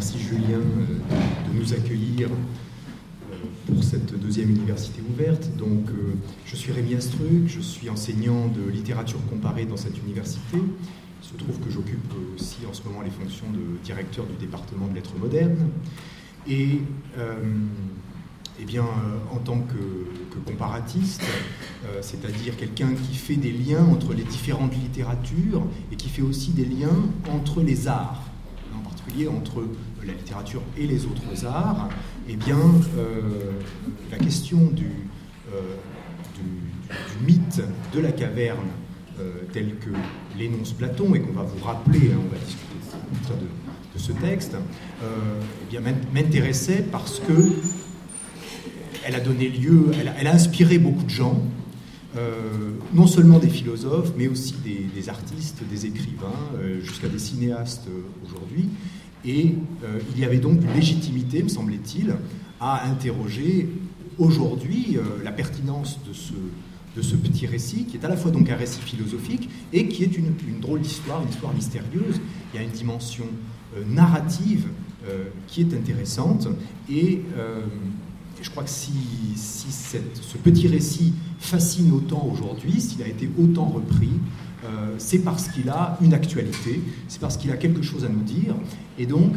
merci Julien de nous accueillir pour cette deuxième université ouverte. Donc, je suis Rémi Astruc, je suis enseignant de littérature comparée dans cette université. Il se trouve que j'occupe aussi en ce moment les fonctions de directeur du département de lettres modernes. Et eh bien, euh, en tant que, comparatiste, euh, c'est-à-dire quelqu'un qui fait des liens entre les différentes littératures et qui fait aussi des liens entre les arts, en particulier entre la littérature et les autres arts, eh bien, euh, la question du, mythe de la caverne tel que l'énonce Platon et qu'on va vous rappeler, hein, on va discuter de, ce texte, eh bien m'intéressait parce que elle a donné lieu, elle a, inspiré beaucoup de gens, euh, non seulement des philosophes, mais aussi des, artistes, des écrivains, euh, jusqu'à des cinéastes euh, aujourd'hui. Et il y avait donc une légitimité, me semblait-il, à interroger aujourd'hui la pertinence de ce, de ce petit récit, qui est à la fois donc un récit philosophique et qui est une, une drôle d'histoire, une histoire mystérieuse. Il y a une dimension narrative qui est intéressante et je crois que si, ce petit récit fascine autant aujourd'hui, s'il a été autant repris, euh, c'est parce qu'il a une actualité, c'est parce qu'il a quelque chose à nous dire. Et donc,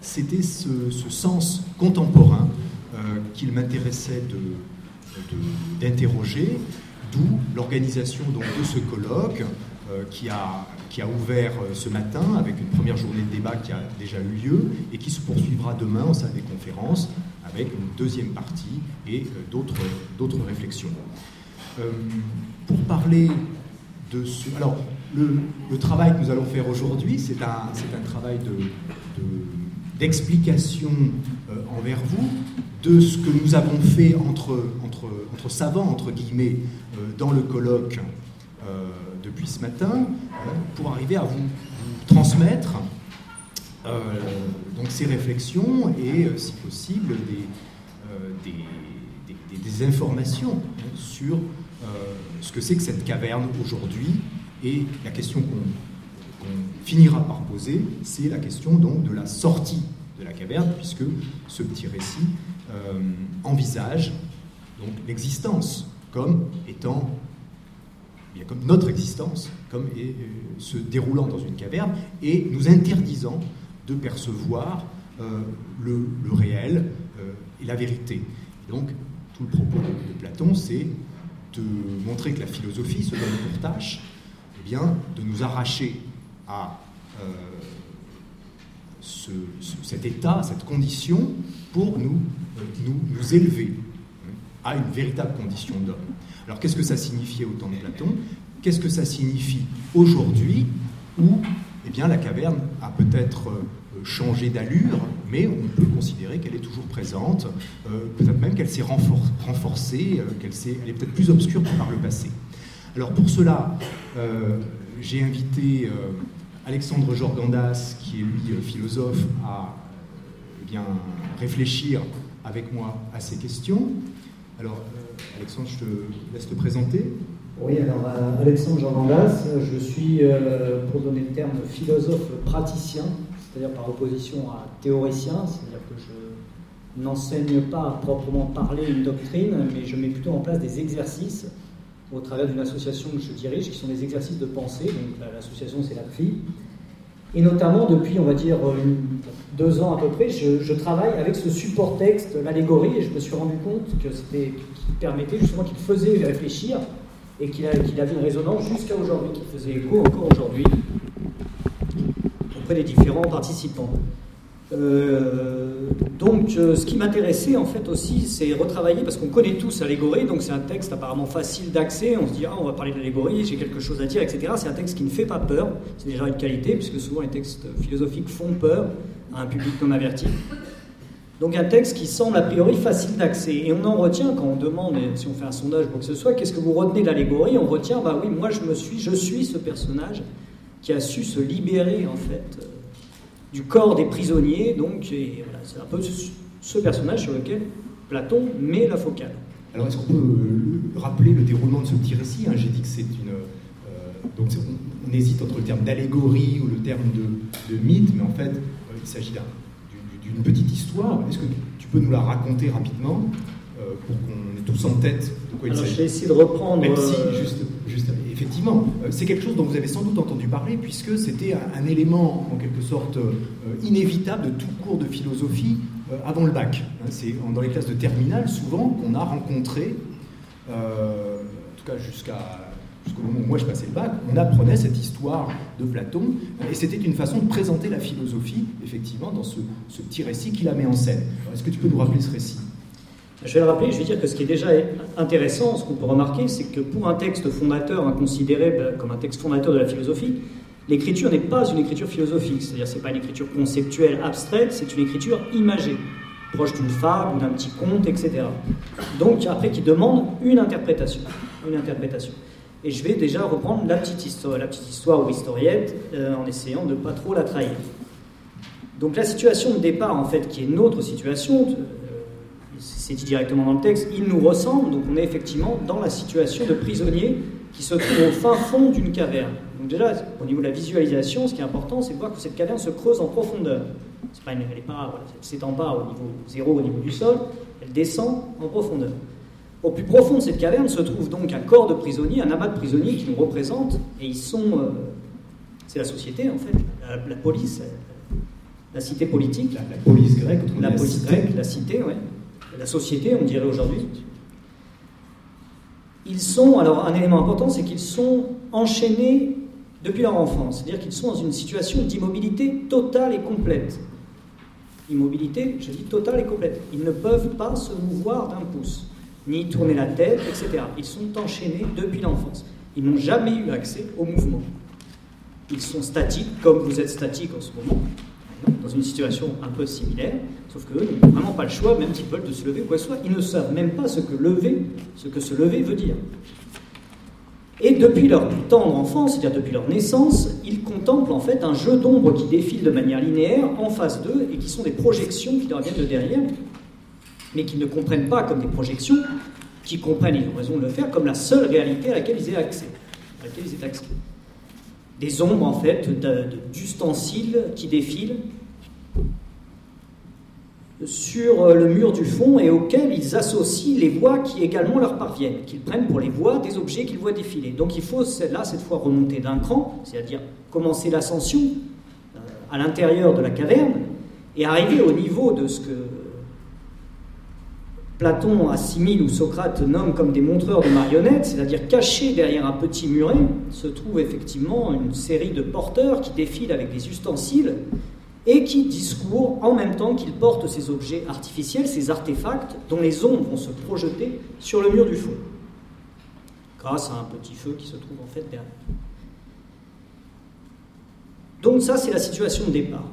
c'était ce, sens contemporain euh, qu'il m'intéressait d'interroger, d'où l'organisation de ce colloque euh, qui, a, qui a ouvert ce matin avec une première journée de débat qui a déjà eu lieu et qui se poursuivra demain en salle des conférences avec une deuxième partie et d'autres réflexions. Pour parler Alors, le, travail que nous allons faire aujourd'hui, c'est un, travail d'explication de, euh, envers vous de ce que nous avons fait entre, savants, entre guillemets, dans le colloque depuis ce matin, pour arriver à vous transmettre euh, donc ces réflexions et, euh, si possible, euh, des, des, informations sur ce que c'est que cette caverne aujourd'hui. Et la question qu'on finira par poser, c'est la question donc de la sortie de la caverne, puisque ce petit récit envisage donc l'existence comme étant bien comme notre existence, comme se déroulant dans une caverne et nous interdisant de percevoir euh, le, réel euh, et la vérité. donc, tout le propos de, Platon, c'est de montrer que la philosophie se donne pour tâche eh bien, de nous arracher à euh, cet état, cette condition, pour nous, nous, nous élever hein, à une véritable condition d'homme. Alors qu'est-ce que ça signifiait au temps de Platon? Qu'est-ce que ça signifie aujourd'hui où eh bien, la caverne a peut-être euh, changé d'allure, mais on peut considérer qu'elle est toujours présente, euh, peut-être même qu'elle s'est renforcée, euh, qu'elle est, peut-être plus obscure que par le passé. Alors pour cela, j'ai invité Alexandre Jorgandas, qui est lui philosophe, à eh bien, réfléchir avec moi à ces questions. Alors, Alexandre, je te laisse te présenter. Oui, alors euh, Alexandre Jean-Landas, je suis, euh, pour donner le terme, philosophe praticien, c'est-à-dire par opposition à théoricien, c'est-à-dire que je n'enseigne pas à proprement parler une doctrine, mais je mets plutôt en place des exercices au travers d'une association que je dirige, qui sont des exercices de pensée, donc l'association c'est la CRI. Et notamment depuis, on va dire, deux ans à peu près, je, travaille avec ce support texte, l'allégorie, et je me suis rendu compte que c'était, qu'il permettait justement, qu'il faisait réfléchir et qu'il avait une résonance jusqu'à aujourd'hui, qui faisait écho encore aujourd'hui auprès des différents participants. Euh, donc, euh, ce qui m'intéressait en fait aussi, c'est retravailler, parce qu'on connaît tous l'allégorie, donc c'est un texte apparemment facile d'accès. On se dit, ah, on va parler de l'allégorie, j'ai quelque chose à dire, etc. C'est un texte qui ne fait pas peur, c'est déjà une qualité, puisque souvent les textes philosophiques font peur à un public non averti. Donc un texte qui semble a priori facile d'accès. Et on en retient quand on demande, si on fait un sondage ou quoi que ce soit, qu'est-ce que vous retenez de l'allégorie? On retient, bah oui, moi je me suis, je suis ce personnage qui a su se libérer en fait euh, du corps des prisonniers. Donc c'est un peu ce, personnage sur lequel Platon met la focale. Alors est-ce qu'on peut euh, rappeler le déroulement de ce petit récit hein? J'ai dit que c'est une... Euh, donc on, hésite entre le terme d'allégorie ou le terme de, mythe, mais en fait il s'agit d'un d'une petite histoire. Est-ce que tu peux nous la raconter rapidement? Pour qu'on ait tous en tête de quoi il s'agit Je vais essayer de reprendre. Même si, juste, juste, effectivement, c'est quelque chose dont vous avez sans doute entendu parler, puisque c'était un, élément, en quelque sorte, inévitable de tout cours de philosophie avant le bac. Hein, c'est dans les classes de terminale, souvent, qu'on a rencontré, en tout cas jusqu'à jusqu'au moment où moi je passais le bac, on apprenait cette histoire de Platon, et c'était une façon de présenter la philosophie, effectivement, dans ce, petit récit qu'il a mis en scène. Est-ce que tu peux nous rappeler ce récit? Je vais le rappeler, je vais dire que ce qui est déjà intéressant, ce qu'on peut remarquer, c'est que pour un texte fondateur, considéré comme un texte fondateur de la philosophie, l'écriture n'est pas une écriture philosophique, c'est-à-dire c'est pas une écriture conceptuelle abstraite, c'est une écriture imagée, proche d'une fable d'un petit conte, etc. Donc après qui demande une interprétation, une interprétation. Et je vais déjà reprendre la petite histoire, la petite histoire ou historiette euh, en essayant de ne pas trop la trahir. Donc la situation de départ, en fait, qui est notre situation, c'est dit directement dans le texte, il nous ressemble, donc on est effectivement dans la situation de prisonnier qui se trouve au fin fond d'une caverne. Donc déjà, au niveau de la visualisation, ce qui est important, c'est de voir que cette caverne se creuse en profondeur. Pas elle ne s'étend pas au niveau zéro, au niveau du sol, elle descend en profondeur. Au plus profond de cette caverne se trouve donc un corps de prisonniers, un amas de prisonniers qui nous représentent, et ils sont. Euh, c'est la société en fait, la, police, la, cité politique. La, police grecque, la, police grecque, la cité, ouais. La société, on dirait aujourd'hui. Ils sont, alors un élément important, c'est qu'ils sont enchaînés depuis leur enfance, c'est-à-dire qu'ils sont dans une situation d'immobilité totale et complète. Immobilité, je dis totale et complète. Ils ne peuvent pas se mouvoir d'un pouce ni tourner la tête, etc. Ils sont enchaînés depuis l'enfance. Ils n'ont jamais eu accès au mouvement. Ils sont statiques, comme vous êtes statique en ce moment, dans une situation un peu similaire, sauf qu'eux n'ont vraiment pas le choix, même s'ils veulent de se lever ou quoi que ce soit. Ils ne savent même pas ce que lever, ce que se lever veut dire. Et depuis leur tendre enfance, c'est-à-dire depuis leur naissance, ils contemplent en fait un jeu d'ombre qui défile de manière linéaire en face d'eux et qui sont des projections qui leur viennent de derrière mais qui ne comprennent pas comme des projections, qui comprennent, ils ont raison de le faire, comme la seule réalité à laquelle ils aient accès. À laquelle ils aient accès. Des ombres, en fait, d'ustensiles qui défilent sur le mur du fond et auxquels ils associent les voix qui également leur parviennent, qu'ils prennent pour les voix des objets qu'ils voient défiler. Donc il faut là, cette fois, remonter d'un cran, c'est-à-dire commencer l'ascension euh, à l'intérieur de la caverne et arriver au niveau de ce que Platon assimile ou Socrate nomme comme des montreurs de marionnettes, c'est-à-dire cachés derrière un petit muret, se trouve effectivement une série de porteurs qui défilent avec des ustensiles et qui discourent en même temps qu'ils portent ces objets artificiels, ces artefacts dont les ombres vont se projeter sur le mur du fond, grâce à un petit feu qui se trouve en fait derrière. Donc ça, c'est la situation de départ.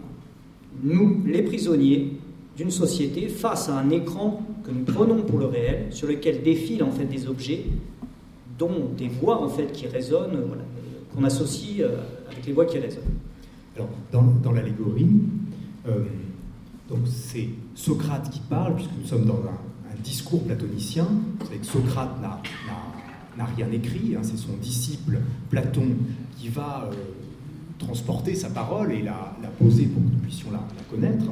Nous, les prisonniers, d'une société face à un écran que nous prenons pour le réel, sur lequel défilent en fait des objets, dont des voix en fait qui résonnent, qu'on associe euh, avec les voix qui résonnent. Alors, dans, dans l'allégorie, euh, donc c'est Socrate qui parle, puisque nous sommes dans un, discours platonicien. Vous savez que Socrate n'a rien écrit, hein, c'est son disciple Platon qui va euh, transporter sa parole et la, la, poser pour que nous puissions la, la connaître.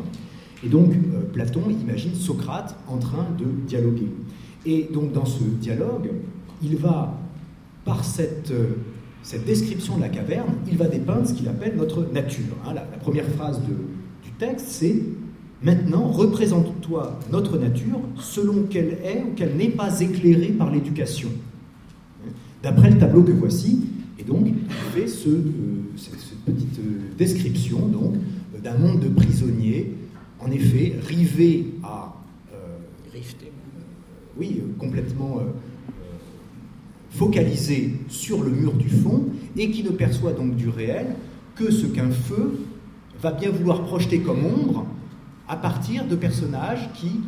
Et donc, euh, Platon imagine Socrate en train de dialoguer. Et donc, dans ce dialogue, il va, par cette, euh, cette description de la caverne, il va dépeindre ce qu'il appelle notre nature. Hein. la, première phrase du texte, c'est Maintenant, représente-toi notre nature selon qu'elle est ou qu'elle n'est pas éclairée par l'éducation. D'après le tableau que voici, et donc, il fait ce, euh, cette, petite description d'un monde de prisonniers en effet, rivé à. Euh, oui, complètement euh, focalisé sur le mur du fond et qui ne perçoit donc du réel que ce qu'un feu va bien vouloir projeter comme ombre à partir de personnages qui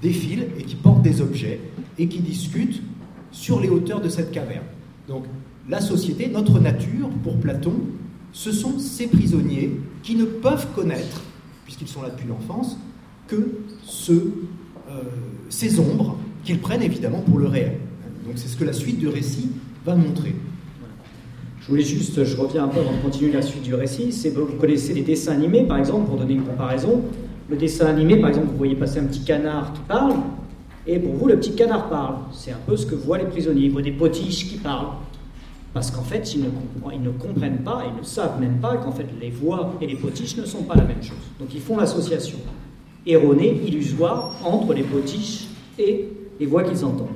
défilent et qui portent des objets et qui discutent sur les hauteurs de cette caverne. Donc la société, notre nature, pour Platon, ce sont ces prisonniers qui ne peuvent connaître puisqu'ils sont là depuis l'enfance, que euh, ces ombres qu'ils prennent évidemment pour le réel. Donc c'est ce que la suite du récit va montrer. Je voulais juste, je reviens un peu avant de continuer la suite du récit, c'est vous connaissez les dessins animés par exemple, pour donner une comparaison, le dessin animé, par exemple, vous voyez passer un petit canard qui parle, et pour vous, le petit canard parle. C'est un peu ce que voient les prisonniers. Ils voient des potiches qui parlent. Parce qu'en fait, ils ne, comprennent pas, ils ne savent même pas qu'en fait, les voix et les potiches ne sont pas la même chose. Donc ils font l'association erronée, illusoire, entre les potiches et les voix qu'ils entendent.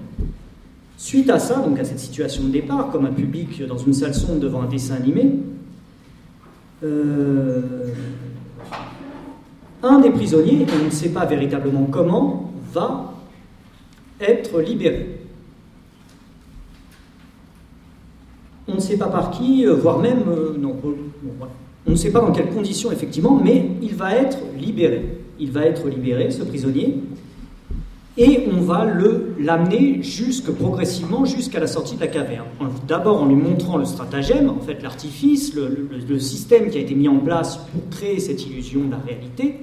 Suite à ça, donc à cette situation de départ, comme un public dans une salle sombre devant un dessin animé, euh, un des prisonniers, on ne sait pas véritablement comment, va être libéré. On ne sait pas par qui, euh, voire même, euh, non, on ne sait pas dans quelles conditions effectivement, mais il va être libéré. Il va être libéré, ce prisonnier, et on va l'amener jusque progressivement jusqu'à la sortie de la caverne. D'abord en lui montrant le stratagème, en fait l'artifice, le, système qui a été mis en place pour créer cette illusion de la réalité,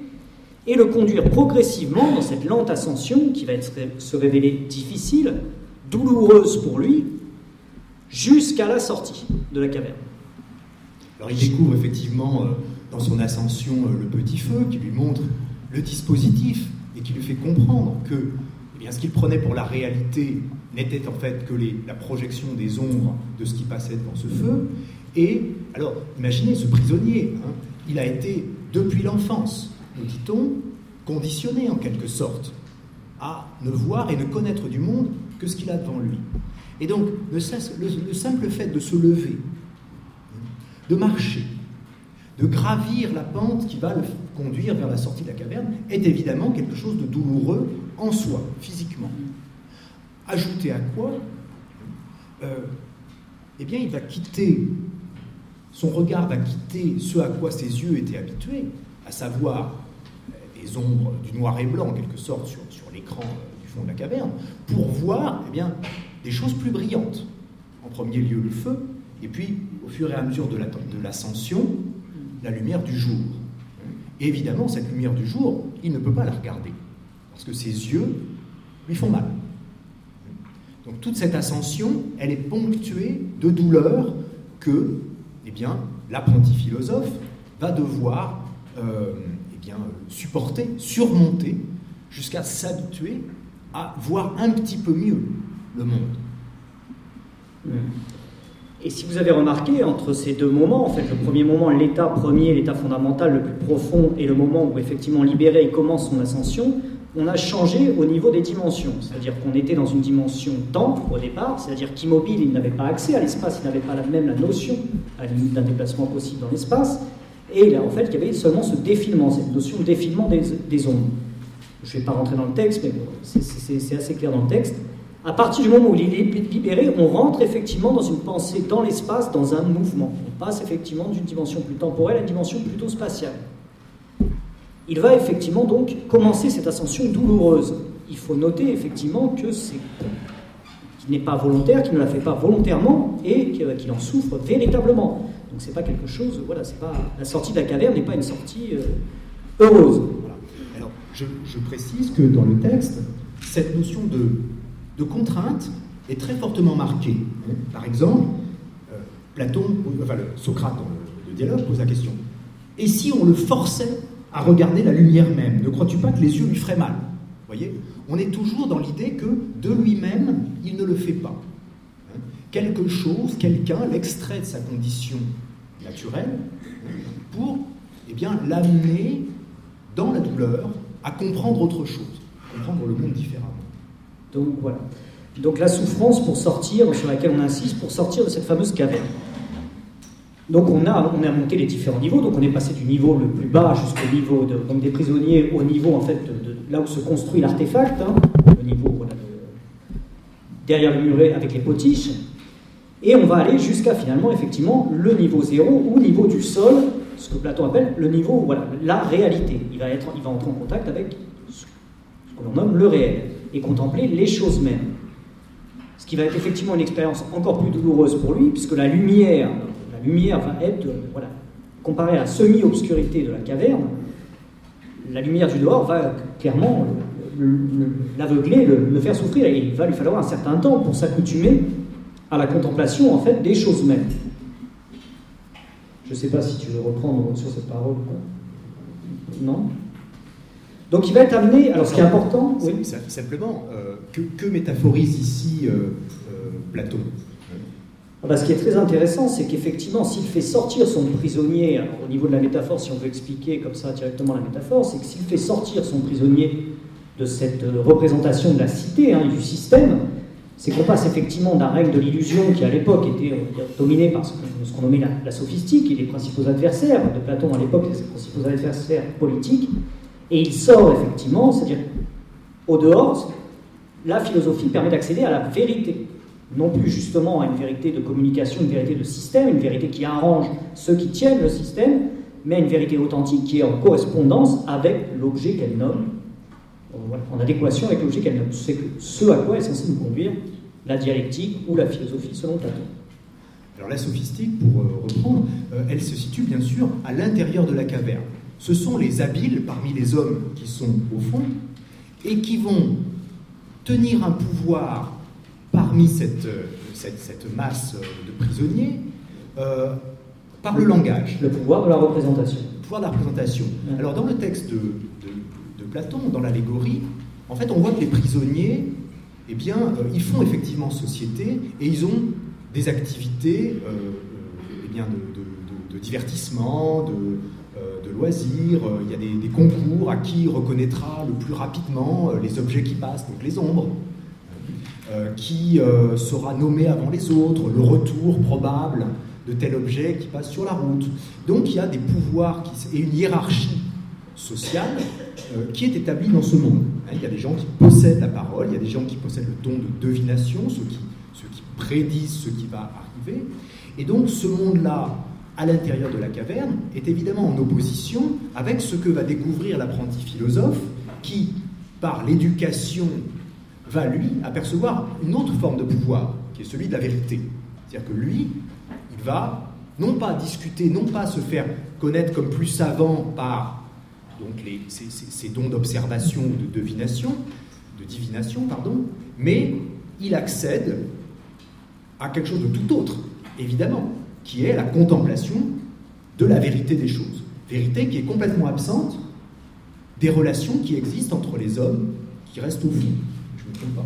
et le conduire progressivement dans cette lente ascension qui va se révéler difficile, douloureuse pour lui, jusqu'à la sortie de la caverne. Alors il découvre effectivement euh, dans son ascension euh, le petit feu qui lui montre le dispositif et qui lui fait comprendre que eh bien, ce qu'il prenait pour la réalité n'était en fait que la projection des ombres de ce qui passait devant ce feu. Et alors, imaginez ce prisonnier, hein, il a été depuis l'enfance, nous dit-on, conditionné en quelque sorte à ne voir et ne connaître du monde que ce qu'il a devant lui. Et donc, le, le simple fait de se lever, de marcher, de gravir la pente qui va le conduire vers la sortie de la caverne est évidemment quelque chose de douloureux en soi, physiquement. Ajouté à quoi euh, Eh bien, il va quitter, son regard va quitter ce à quoi ses yeux étaient habitués, à savoir les ombres du noir et blanc, en quelque sorte, sur, sur l'écran euh, du fond de la caverne, pour voir eh bien, des choses plus brillantes. En premier lieu, le feu, et puis, au fur et à mesure de l'ascension, la lumière du jour. Et évidemment, cette lumière du jour, il ne peut pas la regarder, parce que ses yeux lui font mal. Donc toute cette ascension, elle est ponctuée de douleurs que eh bien, l'apprenti philosophe va devoir euh, eh bien, supporter, surmonter, jusqu'à s'habituer à voir un petit peu mieux le monde. Et si vous avez remarqué, entre ces deux moments, en fait, le premier moment, l'état premier, l'état fondamental le plus profond, et le moment où effectivement libéré, commence son ascension, on a changé au niveau des dimensions. C'est-à-dire qu'on était dans une dimension temps au départ, c'est-à-dire qu'immobile, il n'avait pas accès à l'espace, il n'avait pas la même la notion, d'un déplacement possible dans l'espace, et là, en fait, il y avait seulement ce défilement, cette notion de défilement des, des ondes. Je ne vais pas rentrer dans le texte, mais c'est assez clair dans le texte. À partir du moment où il est libéré, on rentre effectivement dans une pensée dans l'espace, dans un mouvement. On passe effectivement d'une dimension plus temporelle à une dimension plutôt spatiale. Il va effectivement donc commencer cette ascension douloureuse. Il faut noter effectivement que c'est qu'il n'est pas volontaire, qu'il ne la fait pas volontairement et qu'il en souffre véritablement. Donc c'est pas quelque chose, voilà, c'est pas la sortie de la caverne n'est pas une sortie euh, heureuse. Alors je précise que dans le texte, cette notion de de contrainte est très fortement marquée. Par exemple, euh, Platon, enfin Socrate dans le, dialogue pose la question et si on le forçait à regarder la lumière même, ne crois-tu pas que les yeux lui feraient mal? Voyez? On est toujours dans l'idée que de lui-même, il ne le fait pas. Quelque chose, quelqu'un l'extrait de sa condition naturelle pour eh bien, l'amener dans la douleur à comprendre autre chose, comprendre le monde différemment. Donc voilà. Donc la souffrance pour sortir, sur laquelle on insiste, pour sortir de cette fameuse caverne. Donc on a, on a monté les différents niveaux, donc on est passé du niveau le plus bas jusqu'au niveau de, donc des prisonniers, au niveau en fait là où se construit l'artefact, hein, le niveau derrière le muret avec les potiches, et on va aller jusqu'à finalement effectivement le niveau zéro ou niveau du sol, ce que Platon appelle le niveau, voilà, la réalité. Il va, être, il va entrer en contact avec ce que l'on nomme le réel et contempler les choses mêmes. Ce qui va être effectivement une expérience encore plus douloureuse pour lui, puisque la lumière, la lumière va être, voilà, comparée à la semi-obscurité de la caverne, la lumière du dehors va clairement l'aveugler, le, faire souffrir, et il va lui falloir un certain temps pour s'accoutumer à la contemplation en fait des choses mêmes. Je ne sais pas si tu veux reprendre sur cette parole. Non? Donc il va être amené, alors ce qui est important, oui. Simplement, euh, que, métaphorise ici euh, euh, Platon. Ah bah, Ce qui est très intéressant, c'est qu'effectivement, s'il fait sortir son prisonnier, au niveau de la métaphore, si on veut expliquer comme ça directement la métaphore, c'est que s'il fait sortir son prisonnier de cette représentation de la cité, hein, du système, c'est qu'on passe effectivement d'un règne de l'illusion qui à l'époque était dominé par ce qu'on nommait la, la, sophistique et les principaux adversaires. De Platon à l'époque, les principaux adversaires politiques, et il sort effectivement, c'est-à-dire au dehors, la philosophie permet d'accéder à la vérité. Non plus justement à une vérité de communication, une vérité de système, une vérité qui arrange ceux qui tiennent le système, mais à une vérité authentique qui est en correspondance avec l'objet qu'elle nomme, en adéquation avec l'objet qu'elle nomme. C'est ce à quoi est censé nous conduire la dialectique ou la philosophie selon Platon. Alors la sophistique, pour euh, reprendre, euh, elle se situe bien sûr à l'intérieur de la caverne ce sont les habiles parmi les hommes qui sont au fond et qui vont tenir un pouvoir parmi cette, cette, masse de prisonniers euh, par le langage. Le pouvoir de la représentation. Le pouvoir de la représentation. Alors dans le texte de, de, Platon, dans l'allégorie, en fait on voit que les prisonniers, eh bien, euh, ils font effectivement société et ils ont des activités euh, eh bien, de, de divertissement, de, loisirs, euh, il y a des, concours à qui reconnaîtra le plus rapidement euh, les objets qui passent, donc les ombres, euh, qui sera nommé avant les autres, le retour probable de tel objet qui passe sur la route. Donc il y a des pouvoirs et une hiérarchie sociale qui est établie dans ce monde. Hein, il y a des gens qui possèdent la parole, il y a des gens qui possèdent le don de devination, qui, ceux qui prédisent ce qui va arriver. Et donc ce monde-là, à l'intérieur de la caverne est évidemment en opposition avec ce que va découvrir l'apprenti philosophe qui, par l'éducation, va lui apercevoir une autre forme de pouvoir, qui est celui de la vérité. C'est-à-dire que lui, il va non pas discuter, non pas se faire connaître comme plus savant par donc les, ses, dons d'observation ou de divination, de divination, pardon, mais il accède à quelque chose de tout autre, évidemment qui est la contemplation de la vérité des choses. Vérité qui est complètement absente des relations qui existent entre les hommes qui restent au fond. Je ne me trompe pas.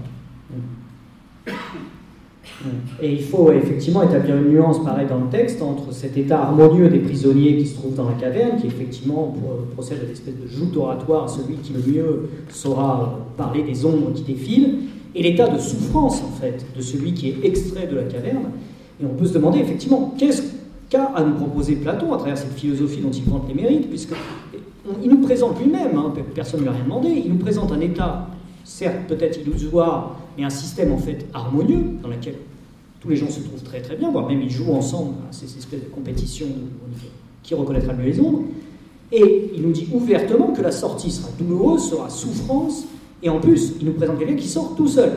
Et il faut effectivement établir une nuance, pareil, dans le texte, entre cet état harmonieux des prisonniers qui se trouvent dans la caverne, qui effectivement procède à une espèce de joute oratoire à celui qui le mieux saura parler des ombres qui défilent, et l'état de souffrance, en fait, de celui qui est extrait de la caverne, et on peut se demander effectivement qu'est-ce qu'a à nous proposer Platon à travers cette philosophie dont il vante les mérites, puisqu'il nous présente lui-même, hein, personne ne lui a rien demandé, il nous présente un état, certes peut-être illusoire, mais un système en fait harmonieux, dans lequel tous les gens se trouvent très très bien, voire même ils jouent ensemble à ces espèces de compétitions qui reconnaîtra mieux les ombres. Et il nous dit ouvertement que la sortie sera douloureuse, sera souffrance, et en plus, il nous présente quelqu'un qui sort tout seul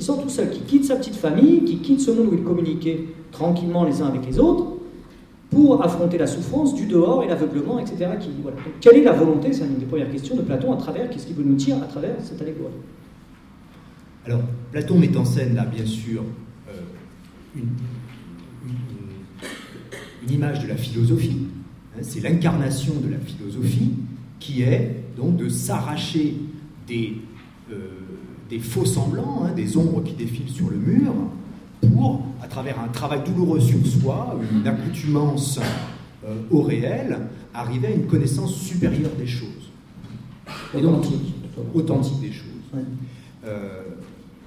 qui sont tout seuls, qui quittent sa petite famille, qui quittent ce monde où ils communiquaient tranquillement les uns avec les autres, pour affronter la souffrance du dehors et l'aveuglement, etc. Quelle est la volonté, c'est une des premières questions de Platon, à travers, qu'est-ce qu'il veut nous dire à travers cette allégorie? Alors, Platon met en scène là, bien sûr, euh, une, image de la philosophie, hein, c'est l'incarnation de la philosophie, qui est donc de s'arracher des... Euh, des faux semblants, hein, des ombres qui défilent sur le mur, pour, à travers un travail douloureux sur soi, une accoutumance euh, au réel, arriver à une connaissance supérieure des choses. Et donc, authentique des choses. Euh,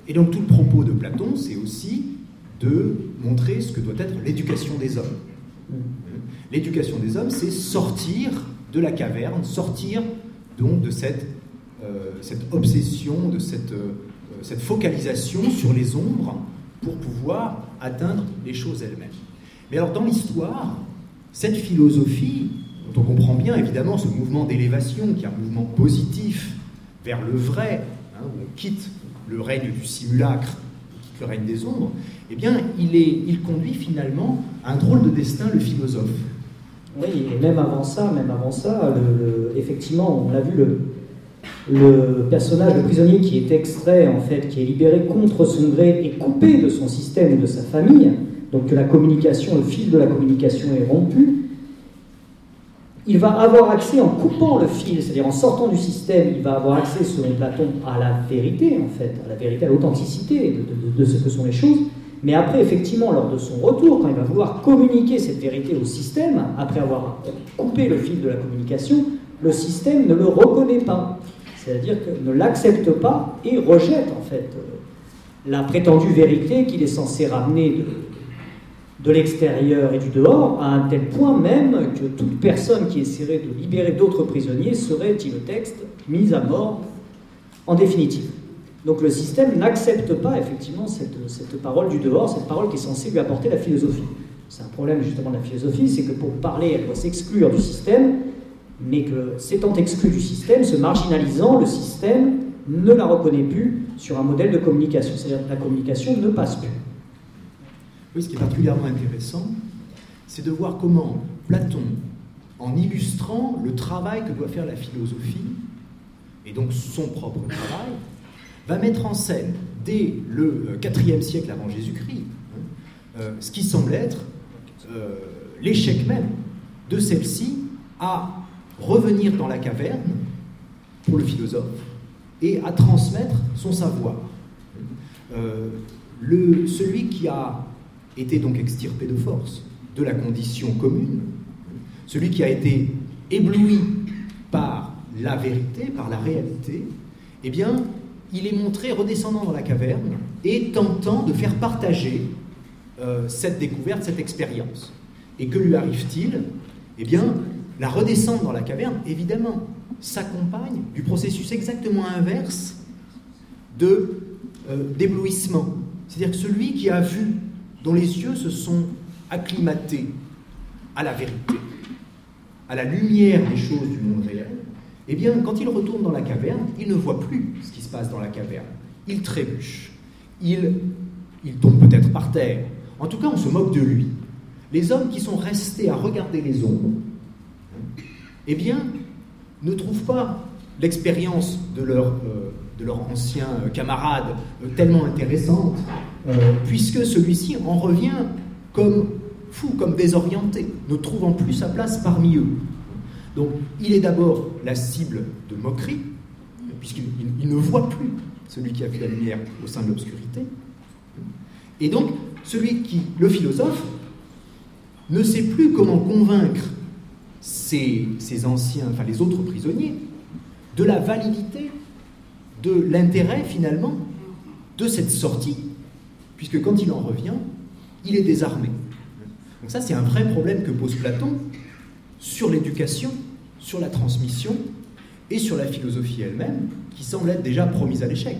et donc tout le propos de Platon, c'est aussi de montrer ce que doit être l'éducation des hommes. L'éducation des hommes, c'est sortir de la caverne, sortir donc de cette cette obsession, de cette, euh, cette focalisation sur les ombres pour pouvoir atteindre les choses elles-mêmes. Mais alors dans l'histoire, cette philosophie, dont on comprend bien évidemment ce mouvement d'élévation, qui est un mouvement positif vers le vrai, hein, où on quitte le règne du simulacre, on quitte le règne des ombres, eh bien il, est, il conduit finalement à un drôle de destin, le philosophe. Oui, et même avant ça, même avant ça, effectivement, on l'a vu, le, le personnage, le prisonnier qui est extrait, en fait, qui est libéré contre son gré et coupé de son système de sa famille, donc que la communication, le fil de la communication est rompu, il va avoir accès en coupant le fil, c'est-à-dire en sortant du système, il va avoir accès, selon Platon, à la vérité, en fait, à la vérité, à l'authenticité de, ce que sont les choses. Mais après, effectivement, lors de son retour, quand il va vouloir communiquer cette vérité au système, après avoir coupé le fil de la communication, le système ne le reconnaît pas. C'est-à-dire que ne l'accepte pas et rejette, en fait, la prétendue vérité qu'il est censé ramener de, de l'extérieur et du dehors, à un tel point même que toute personne qui essaierait de libérer d'autres prisonniers serait, dit le texte, mise à mort en définitive. Donc le système n'accepte pas effectivement cette, cette, parole du dehors, cette parole qui est censée lui apporter la philosophie. C'est un problème justement de la philosophie, c'est que pour parler, elle doit s'exclure du système, mais que s'étant exclue du système, se marginalisant, le système ne la reconnaît plus sur un modèle de communication. C'est-à-dire la communication ne passe plus. Oui, ce qui est particulièrement intéressant, c'est de voir comment Platon, en illustrant le travail que doit faire la philosophie, et donc son propre travail, va mettre en scène, dès le IVe siècle avant Jésus-Christ, hein, euh, ce qui semble être euh, l'échec même de celle-ci à revenir dans la caverne pour le philosophe et à transmettre son savoir. Euh, le, celui qui a était donc extirpé de force de la condition commune, celui qui a été ébloui par la vérité, par la réalité, eh bien, il est montré redescendant dans la caverne et tentant de faire partager euh, cette découverte, cette expérience. Et que lui arrive-t-il? Eh bien, la redescente dans la caverne, évidemment, s'accompagne du processus exactement inverse de euh, d'éblouissement. C'est-à-dire que celui qui a vu dont les yeux se sont acclimatés à la vérité, à la lumière des choses du monde réel, eh bien, quand il retourne dans la caverne, il ne voit plus ce qui se passe dans la caverne. Il trébuche. Il, il tombe peut-être par terre. En tout cas, on se moque de lui. Les hommes qui sont restés à regarder les ombres, eh bien, ne trouvent pas l'expérience de leur, euh, leur ancien camarade euh, tellement intéressante euh, puisque celui-ci en revient comme fou, comme désorienté, ne trouvant plus sa place parmi eux. Donc il est d'abord la cible de moquerie, puisqu'il ne voit plus celui qui a vu la lumière au sein de l'obscurité. Et donc, celui qui, le philosophe, ne sait plus comment convaincre ses anciens, enfin les autres prisonniers, de la validité, de l'intérêt finalement de cette sortie puisque quand il en revient, il est désarmé. Donc ça, c'est un vrai problème que pose Platon sur l'éducation, sur la transmission et sur la philosophie elle-même, qui semble être déjà promise à l'échec.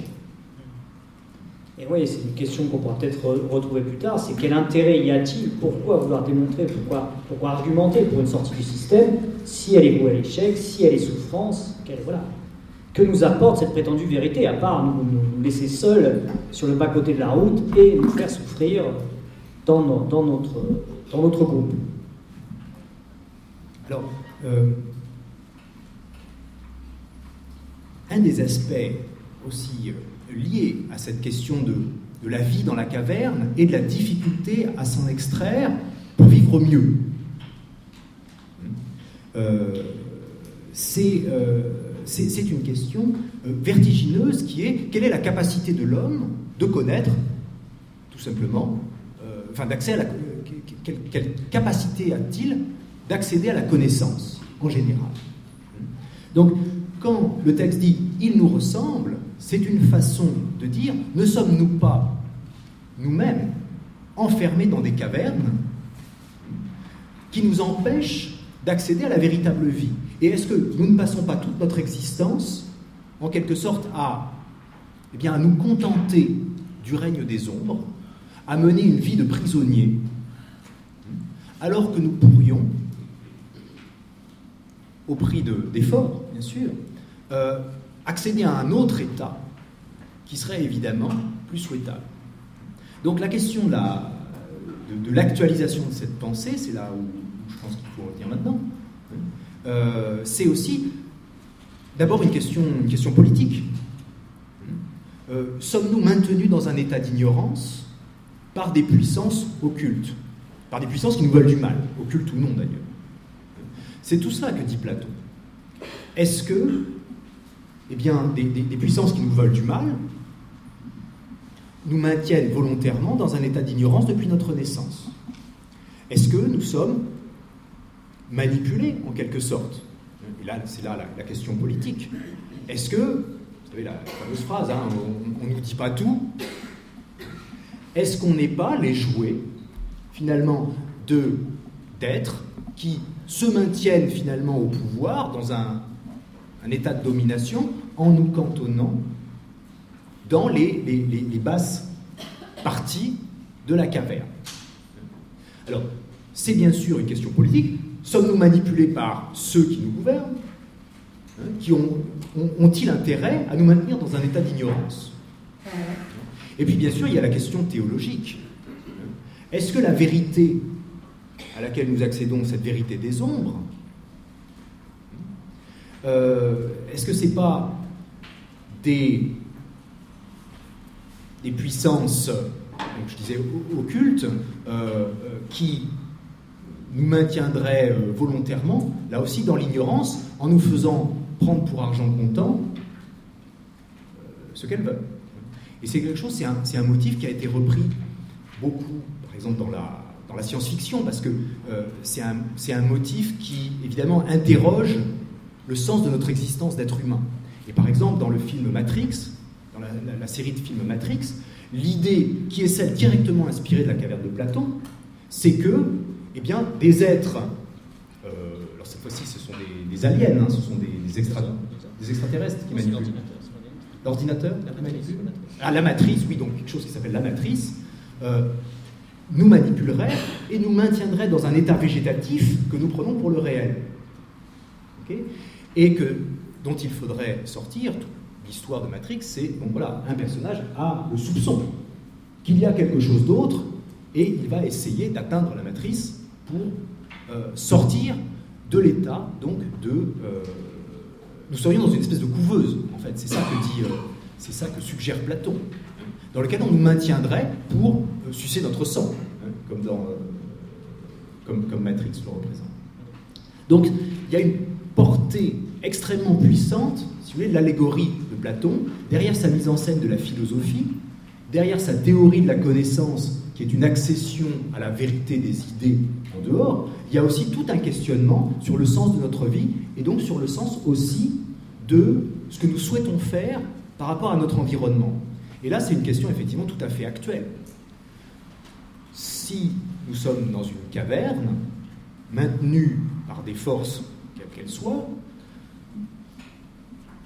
Et oui, c'est une question qu'on pourra peut-être retrouver plus tard, c'est quel intérêt y a-t-il Pourquoi vouloir démontrer Pourquoi, argumenter pour une sortie du système si elle est vouée à l'échec, si elle est souffrance voilà. Que nous apporte cette prétendue vérité, à part nous, nous laisser seuls sur le bas-côté de la route et nous faire souffrir dans, dans, notre, dans notre groupe Alors, euh, un des aspects aussi euh, liés à cette question de, de, la vie dans la caverne et de la difficulté à s'en extraire pour vivre mieux. Euh, c'est c'est une question euh, vertigineuse qui est quelle est la capacité de l'homme de connaître, tout simplement, euh, enfin d'accès à la. Quelle capacité a-t-il d'accéder à la connaissance en général Donc, quand le texte dit il nous ressemble, c'est une façon de dire ne sommes-nous pas nous-mêmes enfermés dans des cavernes qui nous empêchent d'accéder à la véritable vie? Et est-ce que nous ne passons pas toute notre existence, en quelque sorte, à, eh bien, à nous contenter du règne des ombres, à mener une vie de prisonnier, alors que nous pourrions, au prix d'efforts, bien sûr, euh, accéder à un autre état qui serait évidemment plus souhaitable. Donc la question de, l'actualisation de, cette pensée, c'est là où je pense qu'il faut revenir maintenant, euh, c'est aussi d'abord une question, politique. Euh, sommes-nous maintenus dans un état d'ignorance par des puissances occultes Par des puissances qui nous veulent du mal, occultes ou non d'ailleurs C'est tout ça que dit Platon. Est-ce que eh bien, des, puissances qui nous veulent du mal nous maintiennent volontairement dans un état d'ignorance depuis notre naissance. Est-ce que nous sommes manipulés en quelque sorte? Et là, c'est là la, question politique. Est-ce que, vous savez la fameuse phrase, hein, on ne nous dit pas tout, est-ce qu'on n'est pas les jouets, finalement, de d'êtres qui se maintiennent finalement au pouvoir dans un, état de domination en nous cantonnant dans les, basses parties de la caverne. Alors, c'est bien sûr une question politique. Sommes-nous manipulés par ceux qui nous gouvernent hein, qui ont, ont-ils intérêt à nous maintenir dans un état d'ignorance? Et puis, bien sûr, il y a la question théologique. Est-ce que la vérité à laquelle nous accédons, cette vérité des ombres, euh, est-ce que ce n'est pas des, puissances, je disais, occultes, euh, euh, qui nous maintiendraient volontairement, là aussi dans l'ignorance, en nous faisant prendre pour argent comptant ce qu'elles veulent Et c'est quelque chose, c'est un, motif qui a été repris beaucoup, par exemple dans la, science-fiction, parce que euh, c'est un, motif qui, évidemment, interroge le sens de notre existence d'être humain. Et par exemple, dans le film Matrix, dans la, série de films Matrix, l'idée qui est celle directement inspirée de la caverne de Platon, c'est que, eh bien, des êtres, euh, alors cette fois-ci, ce sont des, aliens, hein, ce sont des, des, extraterrestres qui manipulent. L'ordinateur Ah, la matrice, oui, donc quelque chose qui s'appelle la matrice. Euh, nous manipulerait et nous maintiendrait dans un état végétatif que nous prenons pour le réel. et que, dont il faudrait sortir, l'histoire de Matrix, c'est donc voilà, un personnage a le soupçon qu'il y a quelque chose d'autre et il va essayer d'atteindre la matrice pour euh, sortir de l'état donc de euh, nous serions dans une espèce de couveuse en fait c'est ça que dit euh, c'est ça que suggère Platon dans lequel on nous maintiendrait pour sucer notre sang, hein, comme, dans, comme Matrix le représente. Donc il y a une portée extrêmement puissante, si vous voulez, l'allégorie de Platon, derrière sa mise en scène de la philosophie, derrière sa théorie de la connaissance, qui est une accession à la vérité des idées en dehors, il y a aussi tout un questionnement sur le sens de notre vie, et donc sur le sens aussi de ce que nous souhaitons faire par rapport à notre environnement. Et là, c'est une question effectivement tout à fait actuelle. Si nous sommes dans une caverne, maintenue par des forces, quelles qu'elles soient,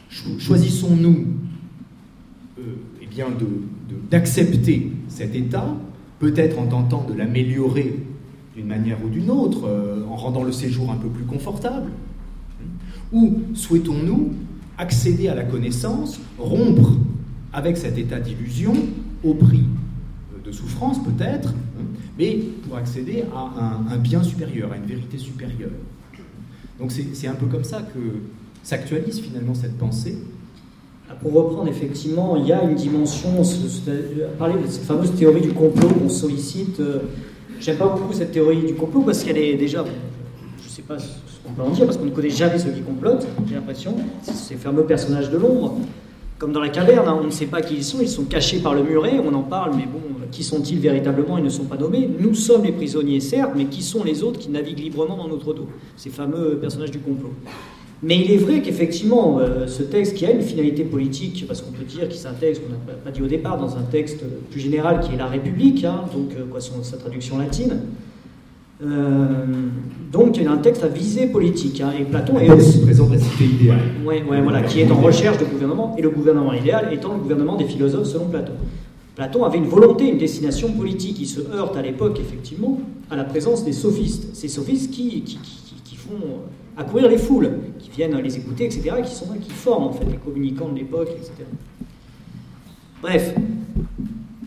choisissons-nous euh, eh bien d'accepter cet état, peut-être en tentant de l'améliorer d'une manière ou d'une autre, euh, en rendant le séjour un peu plus confortable Ou souhaitons-nous accéder à la connaissance, rompre avec cet état d'illusion, au prix de souffrance peut-être, mais pour accéder à un, bien supérieur, à une vérité supérieure. Donc c'est un peu comme ça que s'actualise finalement cette pensée. Pour reprendre, effectivement, il y a une dimension, parler de cette fameuse théorie du complot qu'on sollicite. Euh, j'aime pas beaucoup cette théorie du complot parce qu'elle est déjà, je ne sais pas ce qu'on peut en dire, parce qu'on ne connaît jamais ceux qui complotent, j'ai l'impression, ces fameux personnages de l'ombre. Comme dans la caverne, hein, on ne sait pas qui ils sont, ils sont cachés par le muret, on en parle, mais bon, qui sont-ils véritablement Ils ne sont pas nommés. Nous sommes les prisonniers, certes, mais qui sont les autres qui naviguent librement dans notre dos Ces fameux personnages du complot. Mais il est vrai qu'effectivement, euh, ce texte qui a une finalité politique, parce qu'on peut dire qu'il c'est un texte qu'on n'a pas dit au départ, dans un texte plus général qui est la République, hein, donc euh, quoi, sa traduction latine, euh, donc il y a un texte à visée politique. Hein, et Platon est aussi présente la cité idéale. Ouais, ouais, voilà, qui est en recherche de gouvernement, et le gouvernement idéal étant le gouvernement des philosophes selon Platon. Platon avait une volonté, une destination politique. Il se heurte à l'époque, effectivement, à la présence des sophistes. Ces sophistes qui, qui, qui, font accourir les foules, qui viennent les écouter, etc., qui forment les communicants de l'époque, etc. Bref,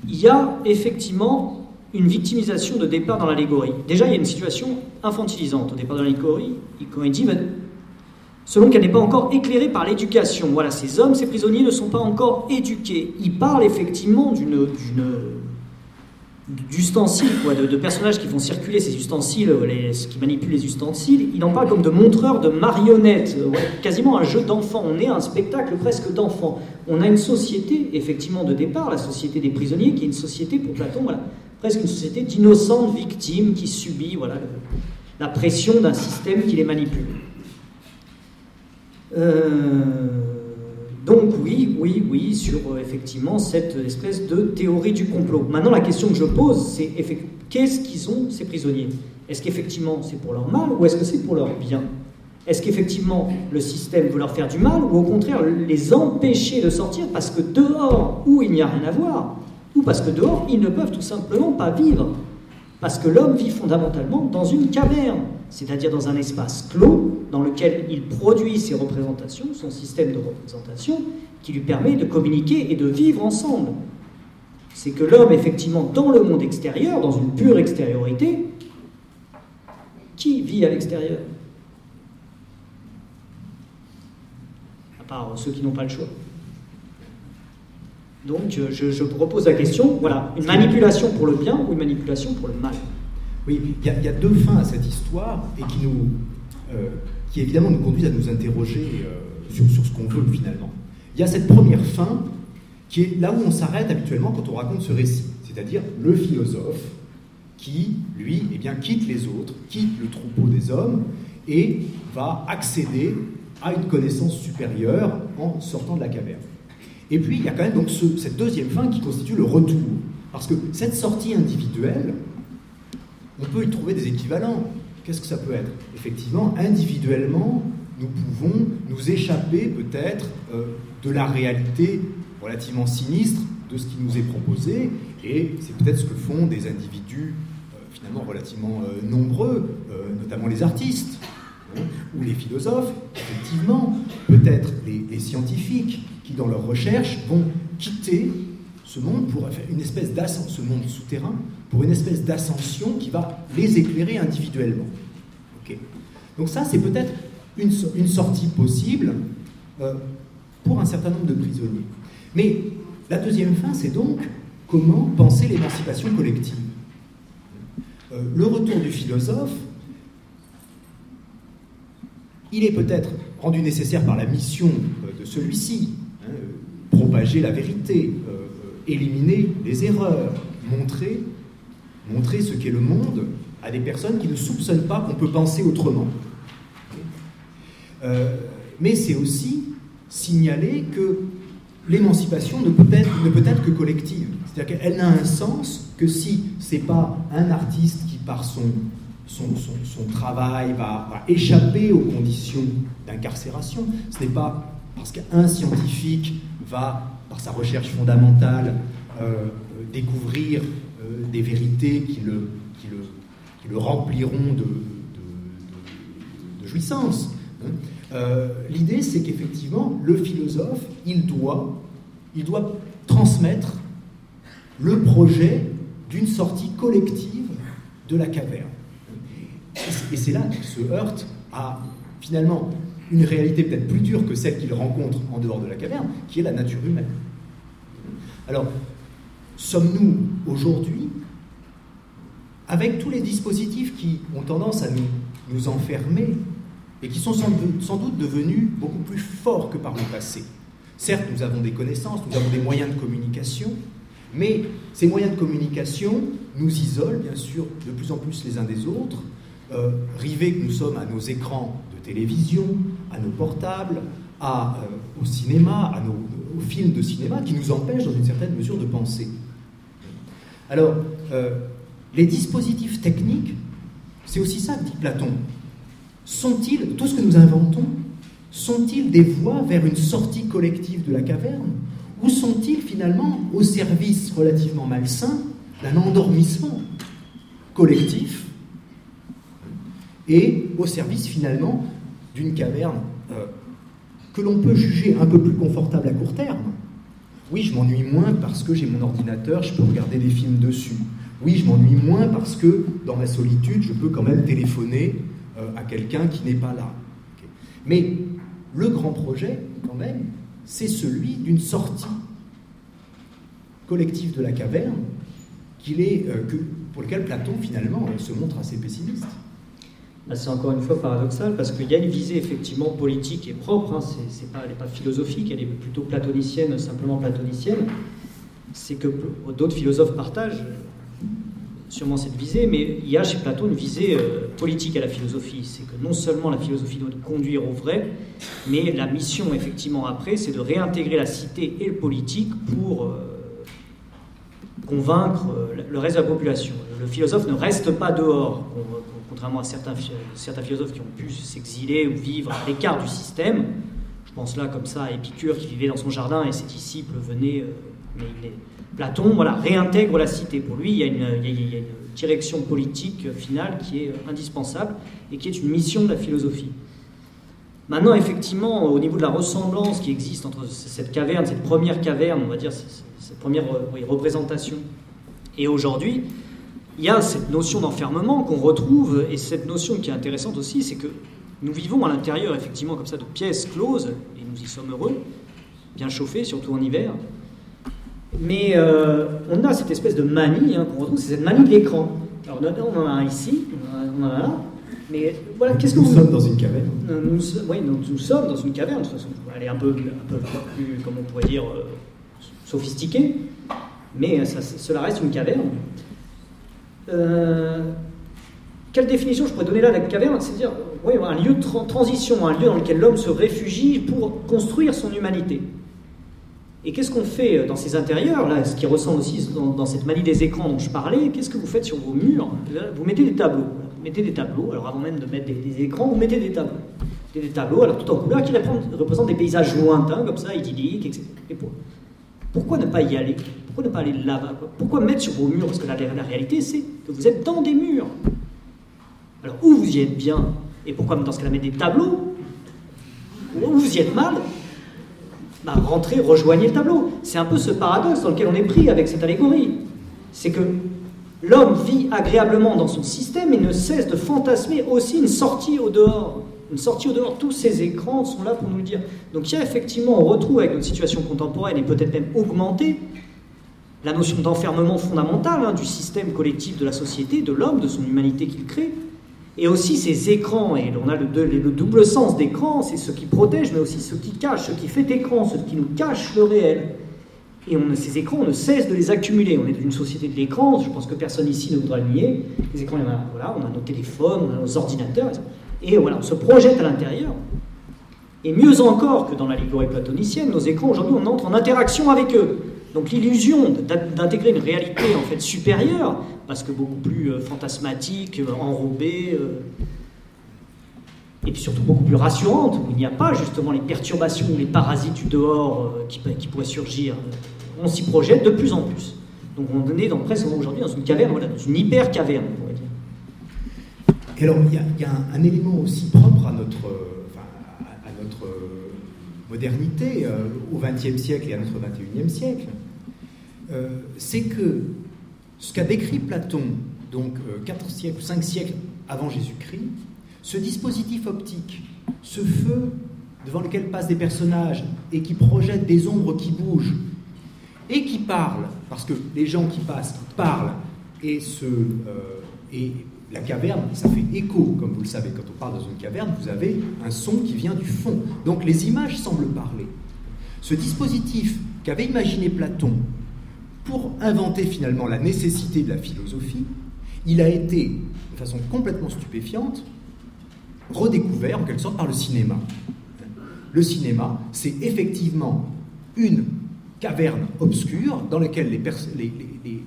il y a effectivement une victimisation de départ dans l'allégorie. Déjà, il y a une situation infantilisante au départ de l'allégorie, il dit, selon qu'elle n'est pas encore éclairée par l'éducation. Voilà, ces hommes, ces prisonniers ne sont pas encore éduqués. Il parle effectivement d'une d'ustensiles, de, de, personnages qui font circuler ces ustensiles, les, qui manipulent les ustensiles, il en parle comme de montreurs de marionnettes, quasiment un jeu d'enfant. On est un spectacle presque d'enfant. On a une société, effectivement, de départ, la société des prisonniers, qui est une société, pour Platon, voilà, presque une société d'innocentes victimes qui subit voilà, la pression d'un système qui les manipule. Euh, donc oui, oui, oui, sur euh, effectivement cette espèce de théorie du complot. Maintenant, la question que je pose, c'est qu'est-ce qu'ils ont, ces prisonniers? Est-ce qu'effectivement c'est pour leur mal ou est-ce que c'est pour leur bien? Est-ce qu'effectivement le système veut leur faire du mal ou au contraire les empêcher de sortir parce que dehors, où il n'y a rien à voir, ou parce que dehors, ils ne peuvent tout simplement pas vivre? Parce que l'homme vit fondamentalement dans une caverne, c'est-à-dire dans un espace clos dans lequel il produit ses représentations, son système de représentation, qui lui permet de communiquer et de vivre ensemble. C'est que l'homme, effectivement, dans le monde extérieur, dans une pure extériorité, qui vit à l'extérieur? À part ceux qui n'ont pas le choix. Donc je, je, propose la question, voilà, une manipulation pour le bien ou une manipulation pour le mal? Oui, il y, a deux fins à cette histoire et qui nous, euh, qui évidemment nous conduisent à nous interroger euh, sur, ce qu'on veut finalement. Il y a cette première fin qui est là où on s'arrête habituellement quand on raconte ce récit, c'est-à-dire le philosophe qui, lui, eh bien, quitte les autres, quitte le troupeau des hommes et va accéder à une connaissance supérieure en sortant de la caverne. Et puis, il y a quand même donc cette deuxième fin qui constitue le retour. Parce que cette sortie individuelle, on peut y trouver des équivalents. Qu'est-ce que ça peut être? Effectivement, individuellement, nous pouvons nous échapper peut-être euh, de la réalité relativement sinistre de ce qui nous est proposé, et c'est peut-être ce que font des individus euh, finalement relativement euh, nombreux, notamment les artistes, hein, ou les philosophes, effectivement, peut-être les scientifiques, qui, dans leurs recherches, vont quitter ce monde pour faire une espèce d'ascension, ce monde souterrain, pour une espèce d'ascension qui va les éclairer individuellement. Donc ça, c'est peut-être une, sortie possible euh, pour un certain nombre de prisonniers. Mais la deuxième fin, c'est donc comment penser l'émancipation collective. Euh, le retour du philosophe, il est peut-être rendu nécessaire par la mission euh, de celui-ci, propager la vérité, éliminer les erreurs, montrer, montrer ce qu'est le monde à des personnes qui ne soupçonnent pas qu'on peut penser autrement. Euh, mais c'est aussi signaler que l'émancipation ne peut être, ne peut être que collective. C'est-à-dire qu'elle n'a un sens que si ce n'est pas un artiste qui, par son, son, son, travail, va, va, échapper aux conditions d'incarcération, ce n'est pas parce qu'un scientifique va, par sa recherche fondamentale, euh, découvrir euh, des vérités qui le, qui le, qui le rempliront de, de, jouissance. Hein. Euh, l'idée, c'est qu'effectivement, le philosophe, il doit, il doit transmettre le projet d'une sortie collective de la caverne. Et c'est là qu'il se heurte à, finalement, une réalité peut-être plus dure que celle qu'il rencontre en dehors de la caverne, qui est la nature humaine. Alors, sommes-nous aujourd'hui, avec tous les dispositifs qui ont tendance à nous, nous enfermer et qui sont sans, sans doute devenus beaucoup plus forts que par le passé, certes, nous avons des connaissances, nous avons des moyens de communication, mais ces moyens de communication nous isolent, bien sûr, de plus en plus les uns des autres, euh, rivés que nous sommes à nos écrans télévision, à nos portables, euh, au cinéma, aux films de cinéma, qui nous empêchent dans une certaine mesure de penser. Alors, euh, les dispositifs techniques, c'est aussi ça dit Platon. Sont-ils, tout ce que nous inventons, sont-ils des voies vers une sortie collective de la caverne Ou sont-ils finalement au service relativement malsain d'un endormissement collectif et au service finalement d'une caverne euh, que l'on peut juger un peu plus confortable à court terme. Oui, je m'ennuie moins parce que j'ai mon ordinateur, je peux regarder des films dessus. Oui, je m'ennuie moins parce que dans ma solitude, je peux quand même téléphoner euh, à quelqu'un qui n'est pas là. Mais le grand projet, quand même, c'est celui d'une sortie collective de la caverne qu'il est, que, pour lequel Platon finalement se montre assez pessimiste. Bah, c'est encore une fois paradoxal parce qu'il y a une visée effectivement politique et propre, hein, pas, elle n'est pas philosophique, elle est plutôt platonicienne, simplement platonicienne. C'est que d'autres philosophes partagent sûrement cette visée, mais il y a chez Platon une visée euh, politique à la philosophie. C'est que non seulement la philosophie doit conduire au vrai, mais la mission effectivement après, c'est de réintégrer la cité et le politique pour euh, convaincre euh, le reste de la population. Le philosophe ne reste pas dehors, contrairement à certains, certains philosophes qui ont pu s'exiler ou vivre à l'écart du système. Je pense là comme ça à Épicure qui vivait dans son jardin et ses disciples venaient, mais il est Platon voilà, réintègre la cité. Pour lui, il y, a une, direction politique finale qui est indispensable et qui est une mission de la philosophie. Maintenant, effectivement, au niveau de la ressemblance qui existe entre cette caverne, cette première caverne, on va dire, cette première représentation, et aujourd'hui, il y a cette notion d'enfermement qu'on retrouve, et cette notion qui est intéressante aussi, c'est que nous vivons à l'intérieur, effectivement, comme ça, de pièces closes, et nous y sommes heureux, bien chauffés, surtout en hiver, mais euh, on a cette espèce de manie hein, qu'on retrouve, c'est cette manie de l'écran. Alors on en a un ici, on en a un là. Mais voilà, qu'est-ce que nous sommes dans une caverne nous, Oui, nous, sommes dans une caverne, de toute façon. Elle est un peu, un peu plus, comme on pourrait dire, euh, sophistiquée. Mais ça, cela reste une caverne. Euh, quelle définition je pourrais donner là de la caverne C'est-à-dire oui, un lieu de transition, un lieu dans lequel l'homme se réfugie pour construire son humanité. Et qu'est-ce qu'on fait euh, dans ces intérieurs, là, ce qui ressent aussi dans, cette manie des écrans dont je parlais, qu'est-ce que vous faites sur vos murs? Vous mettez des tableaux. Mettez des tableaux, alors avant même de mettre des, écrans, vous mettez des tableaux. Des, tableaux, alors tout en couleur, qui représentent des paysages lointains, comme ça, idylliques, etc. Et pourquoi ne pas y aller? Pourquoi ne pas aller là-bas Pourquoi mettre sur vos murs Parce que la, la réalité, c'est que vous êtes dans des murs. Alors, où vous y êtes bien Et pourquoi dans ce cas-là mettre des tableaux Où vous y êtes mal bah, rentrez, rejoignez le tableau. C'est un peu ce paradoxe dans lequel on est pris avec cette allégorie. C'est que l'homme vit agréablement dans son système et ne cesse de fantasmer aussi une sortie au dehors. Une sortie au dehors, tous ces écrans sont là pour nous le dire. Donc il y a effectivement, on retrouve avec notre situation contemporaine et peut-être même augmentée, la notion d'enfermement fondamental hein, du système collectif de la société, de l'homme, de son humanité qu'il crée, et aussi ces écrans, et on a le, double sens d'écran, c'est ce qui protège, mais aussi ce qui cache, ce qui fait écran, ce qui nous cache le réel. Et on, ces écrans, on ne cesse de les accumuler. On est dans une société de l'écran, je pense que personne ici ne voudra le nier. Les écrans, voilà, on a nos téléphones, on a nos ordinateurs, et voilà, on se projette à l'intérieur. Et mieux encore que dans l'allégorie platonicienne, nos écrans, aujourd'hui, on entre en interaction avec eux. Donc l'illusion d'intégrer une réalité en fait supérieure, parce que beaucoup plus euh, fantasmatique, euh, enrobée, euh, et puis surtout beaucoup plus rassurante, où il n'y a pas justement les perturbations les parasites du dehors qui, pourraient surgir. On s'y projette de plus en plus. Donc on est presque aujourd'hui dans une caverne, voilà, dans une hyper-caverne, on pourrait dire. Et alors il y, a, un, élément aussi propre à, notre modernité, au XXe siècle et à notre XXIe siècle, euh, c'est que ce qu'a décrit Platon, donc 4 euh, siècles, 5 siècles avant Jésus-Christ, ce dispositif optique, ce feu devant lequel passent des personnages et qui projette des ombres qui bougent et qui parlent, parce que les gens qui passent parlent et, euh, et la caverne, ça fait écho, comme vous le savez, quand on parle dans une caverne, vous avez un son qui vient du fond. Donc les images semblent parler. Ce dispositif qu'avait imaginé Platon pour inventer finalement la nécessité de la philosophie, il a été, de façon complètement stupéfiante, redécouvert en quelque sorte par le cinéma. Le cinéma, c'est effectivement une caverne obscure dans laquelle les,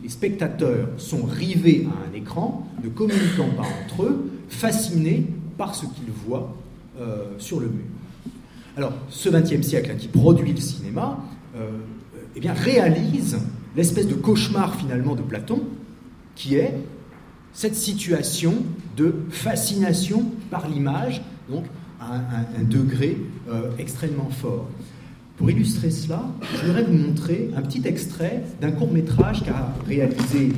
spectateurs sont rivés à un écran, ne communiquant pas entre eux, fascinés par ce qu'ils voient euh, sur le mur. Alors, ce XXe siècle hein, qui produit le cinéma, euh, eh bien, réalise l'espèce de cauchemar finalement de Platon, qui est cette situation de fascination par l'image, donc à un, degré euh, extrêmement fort. Pour illustrer cela, je voudrais vous montrer un petit extrait d'un court métrage qu'a réalisé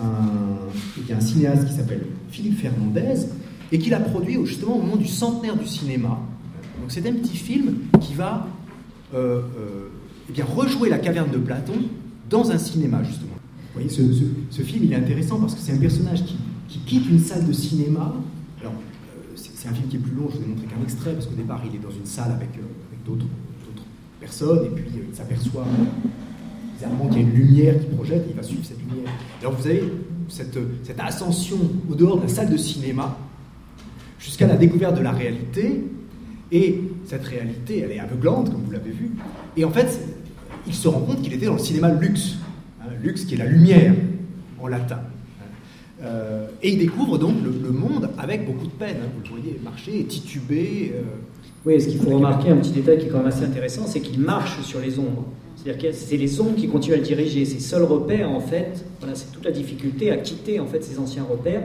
un, cinéaste qui s'appelle Philippe Fernandez et qu'il a produit justement au moment du centenaire du cinéma. Donc c'est un petit film qui va euh, euh, eh bien, rejouer la caverne de Platon dans un cinéma, justement. voyez, ce, film, il est intéressant parce que c'est un personnage qui, quitte une salle de cinéma. Alors, euh, c'est un film qui est plus long, je vous ai montré qu'un extrait, parce qu'au départ, il est dans une salle avec, d'autres personnes, et puis il s'aperçoit bizarrement qu'il y a une lumière qui projette, et il va suivre cette lumière. Alors, vous avez cette, cette ascension au dehors de la salle de cinéma, jusqu'à la découverte de la réalité, et cette réalité, elle est aveuglante, comme vous l'avez vu, et en fait, il se rend compte qu'il était dans le cinéma luxe, hein, luxe qui est la lumière en latin. Euh, et il découvre donc le, monde avec beaucoup de peine. Hein, vous le voyez marcher, tituber. Euh, oui, ce qu'il faut remarquer, un petit détail qui est quand même assez intéressant, c'est qu'il marche sur les ombres. C'est-à-dire que c'est les ombres qui continuent à le diriger. Ses seuls repères, en fait, voilà, c'est toute la difficulté à quitter en fait ses anciens repères.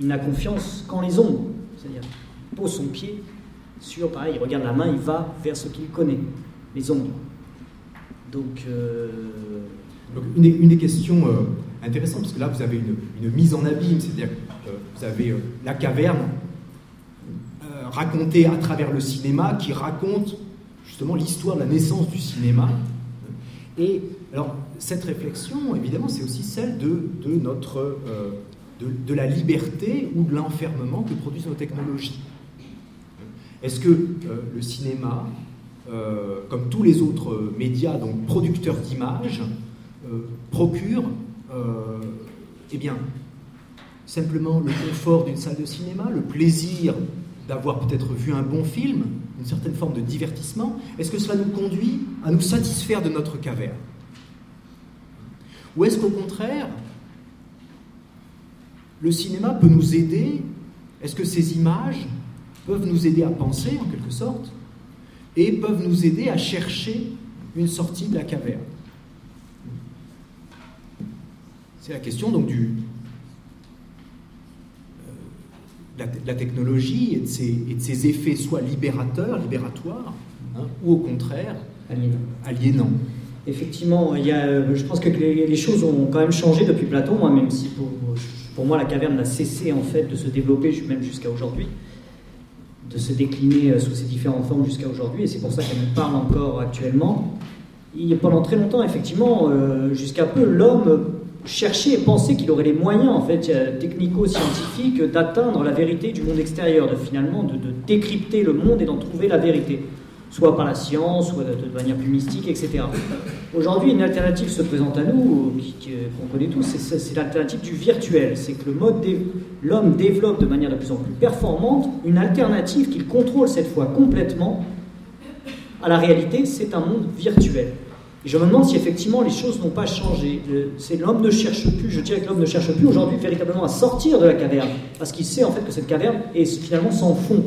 Il n'a confiance qu'en les ombres. C'est-à-dire, il pose son pied sur, pareil, il regarde la main, il va vers ce qu'il connaît, les ombres. Donc, euh, une, des, questions euh, intéressantes, parce que là vous avez une, mise en abîme, c'est-à-dire que vous avez euh, la caverne racontée à travers le cinéma qui raconte justement l'histoire de la naissance du cinéma. Et alors cette réflexion, évidemment, c'est aussi celle de, de notre de, de, la liberté ou de l'enfermement que produisent nos technologies. Est-ce que le cinéma euh, comme tous les autres médias, donc producteurs d'images, euh, euh, eh bien, simplement le confort d'une salle de cinéma, le plaisir d'avoir peut-être vu un bon film, une certaine forme de divertissement Est-ce que cela nous conduit à nous satisfaire de notre caverne? Ou est-ce qu'au contraire, le cinéma peut nous aider? Est-ce que ces images peuvent nous aider à penser, en quelque sorte et peuvent nous aider à chercher une sortie de la caverne? C'est la question donc du, de, la, technologie et de, ses, et de, ses, effets soit libérateurs, libératoires, hein, ou au contraire aliénants. Effectivement, il y a, euh, je pense que les, choses ont quand même changé depuis Platon, moi, même si pour, pour moi la caverne n'a cessé en fait de se développer même jusqu'à aujourd'hui de se décliner euh, sous ces différentes formes jusqu'à aujourd'hui, et c'est pour ça qu'elle nous parle encore actuellement. Et pendant très longtemps, effectivement, euh, jusqu'à peu, l'homme cherchait et pensait qu'il aurait les moyens, en fait, technico-scientifiques, d'atteindre la vérité du monde extérieur, de finalement de, décrypter le monde et d'en trouver la vérité, soit par la science, soit de, de manière plus mystique, etc. Aujourd'hui, une alternative se présente à nous, qu'on connaît tous, c'est l'alternative du virtuel. C'est que l'homme développe de manière de plus en plus performante une alternative qu'il contrôle cette fois complètement à la réalité, c'est un monde virtuel. Et je me demande si effectivement les choses n'ont pas changé. C'est l'homme ne cherche plus, je dirais que l'homme ne cherche plus aujourd'hui véritablement à sortir de la caverne, parce qu'il sait en fait que cette caverne est finalement sans fond.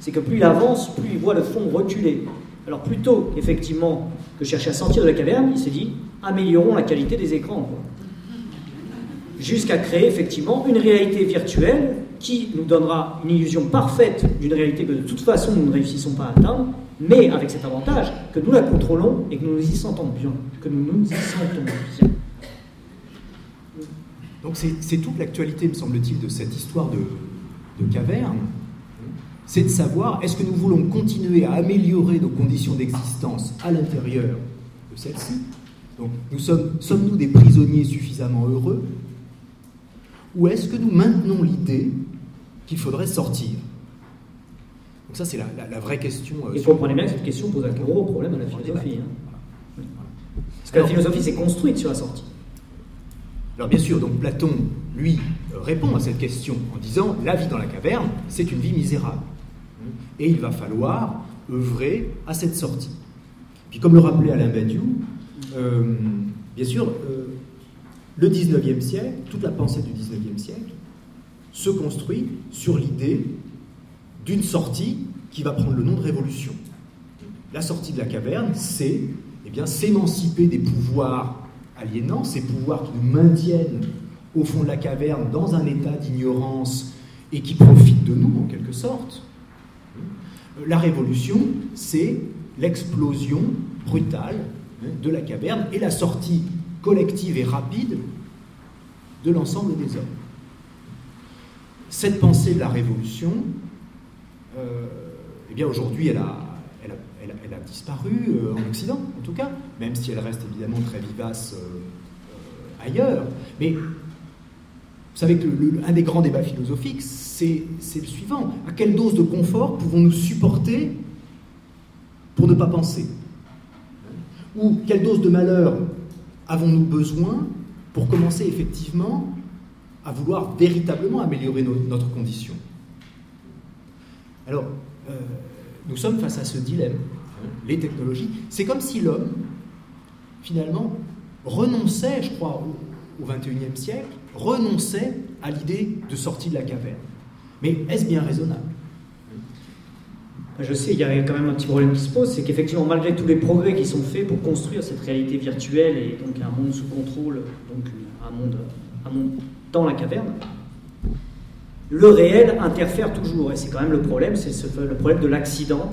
C'est que plus il avance, plus il voit le fond reculer. Alors plutôt effectivement que chercher à sortir de la caverne, il s'est dit améliorons la qualité des écrans. Jusqu'à créer effectivement une réalité virtuelle qui nous donnera une illusion parfaite d'une réalité que de toute façon nous ne réussissons pas à atteindre, mais avec cet avantage que nous la contrôlons et que nous nous y sentons bien. Que nous nous y sentons bien. Donc c'est toute l'actualité, me semble-t-il, de cette histoire de, de caverne c'est de savoir est-ce que nous voulons continuer à améliorer nos conditions d'existence à l'intérieur de celle-ci? Donc, nous sommes, sommes-nous des prisonniers suffisamment heureux? Ou est-ce que nous maintenons l'idée qu'il faudrait sortir? Donc ça, c'est la, vraie question. Euh, Il faut comprendre bien que cette question pose un gros problème à la philosophie. Hein. Parce que la philosophie s'est construite sur la sortie. Alors bien sûr, donc Platon, lui, répond à cette question en disant la vie dans la caverne, c'est une vie misérable. Et il va falloir œuvrer à cette sortie. Puis comme le rappelait Alain Badiou, euh, bien sûr, euh, le 19e siècle, toute la pensée du 19e siècle, se construit sur l'idée d'une sortie qui va prendre le nom de révolution. La sortie de la caverne, c'est eh s'émanciper des pouvoirs aliénants, ces pouvoirs qui nous maintiennent au fond de la caverne dans un état d'ignorance et qui profitent de nous en quelque sorte, la révolution, c'est l'explosion brutale de la caverne et la sortie collective et rapide de l'ensemble des hommes. Cette pensée de la révolution, eh bien aujourd'hui, elle a, disparu euh, en Occident, en tout cas, même si elle reste évidemment très vivace euh, ailleurs. Mais vous savez que des grands débats philosophiques, c'est le suivant. À quelle dose de confort pouvons-nous supporter pour ne pas penser? Ou quelle dose de malheur avons-nous besoin pour commencer effectivement à vouloir véritablement améliorer notre condition? Alors, euh, nous sommes face à ce dilemme. Les technologies, c'est comme si l'homme, finalement, renonçait, je crois, au XXIe siècle, renonçait à l'idée de sortie de la caverne. Mais est-ce bien raisonnable? Je sais, il y a quand même un petit problème qui se pose, c'est qu'effectivement, malgré tous les progrès qui sont faits pour construire cette réalité virtuelle et donc un monde sous contrôle, donc un monde, un monde dans la caverne, le réel interfère toujours. Et c'est quand même le problème, c'est le problème de l'accident,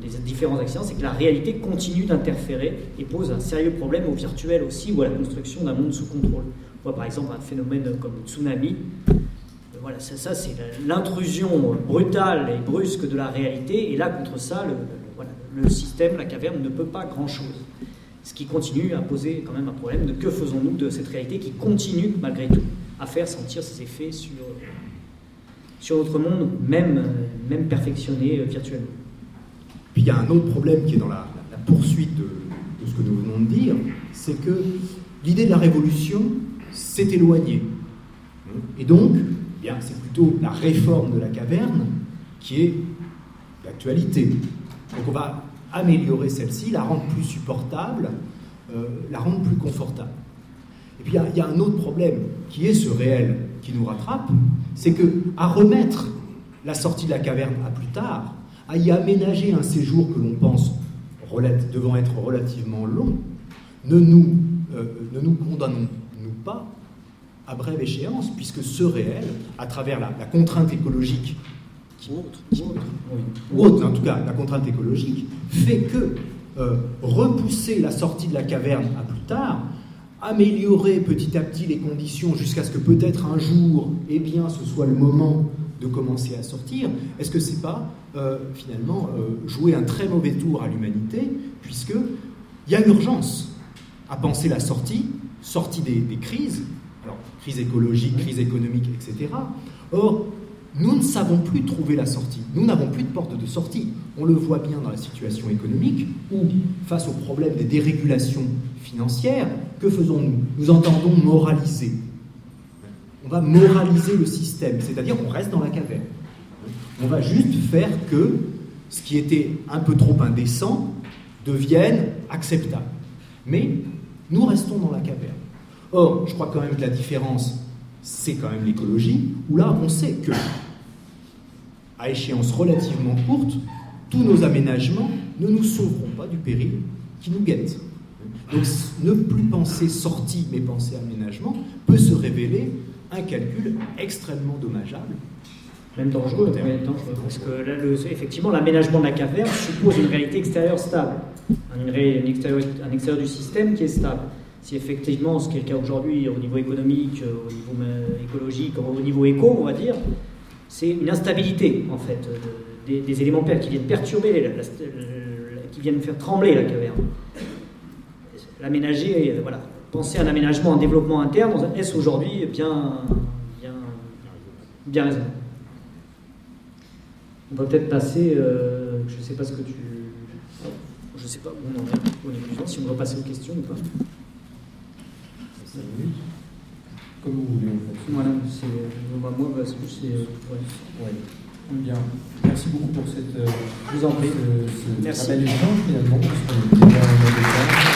des différents accidents, c'est que la réalité continue d'interférer et pose un sérieux problème au virtuel aussi ou à la construction d'un monde sous contrôle. On voit par exemple un phénomène comme le tsunami. Voilà, ça, c'est l'intrusion brutale et brusque de la réalité. Et là, contre ça, le système, la caverne, ne peut pas grand-chose. Ce qui continue à poser quand même un problème de que faisons-nous de cette réalité qui continue, malgré tout, à faire sentir ses effets sur sur notre monde, même, même perfectionné euh, virtuellement. Puis il y a un autre problème qui est dans la, poursuite de, ce que nous venons de dire, c'est que l'idée de la révolution s'est éloignée. Et donc, eh bien, c'est plutôt la réforme de la caverne qui est l'actualité. Donc on va améliorer celle-ci, la rendre plus supportable, euh, la rendre plus confortable. Et puis il y, a un autre problème qui est ce réel qui nous rattrape, c'est que à remettre la sortie de la caverne à plus tard, à y aménager un séjour que l'on pense devant être relativement long, ne nous, euh, ne nous condamnons-nous pas à brève échéance, puisque ce réel, à travers la, contrainte écologique, qui, ou autre, en tout cas la contrainte écologique, fait que euh, repousser la sortie de la caverne à plus tard améliorer petit à petit les conditions jusqu'à ce que peut-être un jour, eh bien, ce soit le moment de commencer à sortir, est-ce que c'est pas euh, finalement euh, jouer un très mauvais tour à l'humanité, puisque il y a urgence à penser la sortie, sortie des, des crises, alors crise écologique, crise économique, etc. Or, nous ne savons plus trouver la sortie. Nous n'avons plus de porte de sortie. On le voit bien dans la situation économique où, face au problème des dérégulations financières, que faisons-nous? Nous entendons moraliser. On va moraliser le système, c'est-à-dire on reste dans la caverne. On va juste faire que ce qui était un peu trop indécent devienne acceptable. Mais nous restons dans la caverne. Or, je crois quand même que la différence, c'est quand même l'écologie, où là, on sait que à échéance relativement courte, tous nos aménagements ne nous sauveront pas du péril qui nous guette. Donc ne plus penser sortie mais penser aménagement peut se révéler un calcul extrêmement dommageable. Même dangereux, parce que là, effectivement, l'aménagement de la caverne suppose une réalité extérieure stable, un, extérieur, un extérieur du système qui est stable. Si effectivement, ce qui est le cas aujourd'hui au niveau économique, au niveau écologique, au niveau éco, on va dire, c'est une instabilité, en fait, des, éléments qui viennent perturber, qui viennent faire trembler la caverne. L'aménager, euh, voilà, penser à un aménagement, un développement interne, est-ce aujourd'hui bien, bien, bien raisonnable On va peut-être passer, euh, je ne sais pas ce que tu... Je ne sais pas où on en est, si on va passer aux questions ou pas. Comme vous voulez, en fait. Voilà, c'est, moi, moi parce que c'est. Ouais. ouais. Bien. Merci beaucoup pour cette. Je vous en prie. Ce, ce Merci. travail finalement, parce